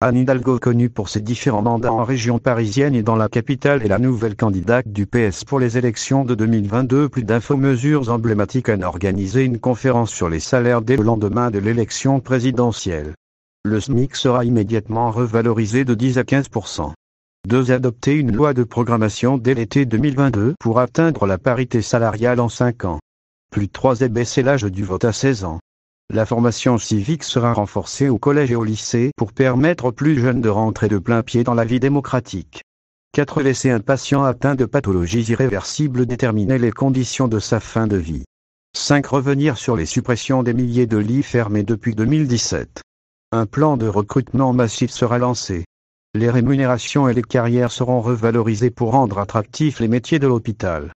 Anne Hidalgo connue pour ses différents mandats en région parisienne et dans la capitale est la nouvelle candidate du PS pour les élections de 2022. Plus d'infos mesures emblématiques Anne a organisé une conférence sur les salaires dès le lendemain de l'élection présidentielle. Le SMIC sera immédiatement revalorisé de 10 à 15% 2. Adopter une loi de programmation dès l'été 2022 pour atteindre la parité salariale en 5 ans. Plus 3. Et baisser l'âge du vote à 16 ans. La formation civique sera renforcée au collège et au lycée pour permettre aux plus jeunes de rentrer de plein pied dans la vie démocratique. 4. Laisser un patient atteint de pathologies irréversibles déterminer les conditions de sa fin de vie. 5. Revenir sur les suppressions des milliers de lits fermés depuis 2017. Un plan de recrutement massif sera lancé. Les rémunérations et les carrières seront revalorisées pour rendre attractifs les métiers de l'hôpital.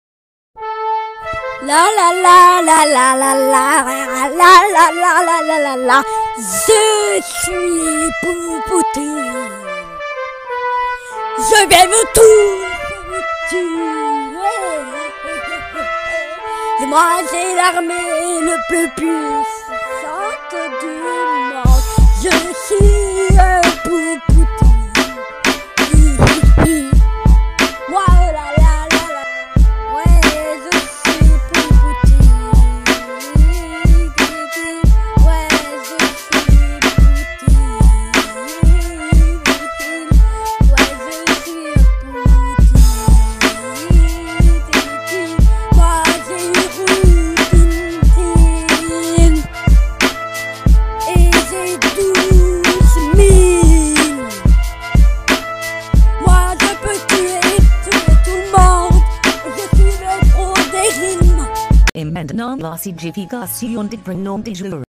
La la la la la la la la la la la la la la Je suis Poupoutou Je vais vous tout tuer moi j'ai l'armée le plus puissante du monde Je suis and non-lossy jiffy gossy on de bring nom de jour.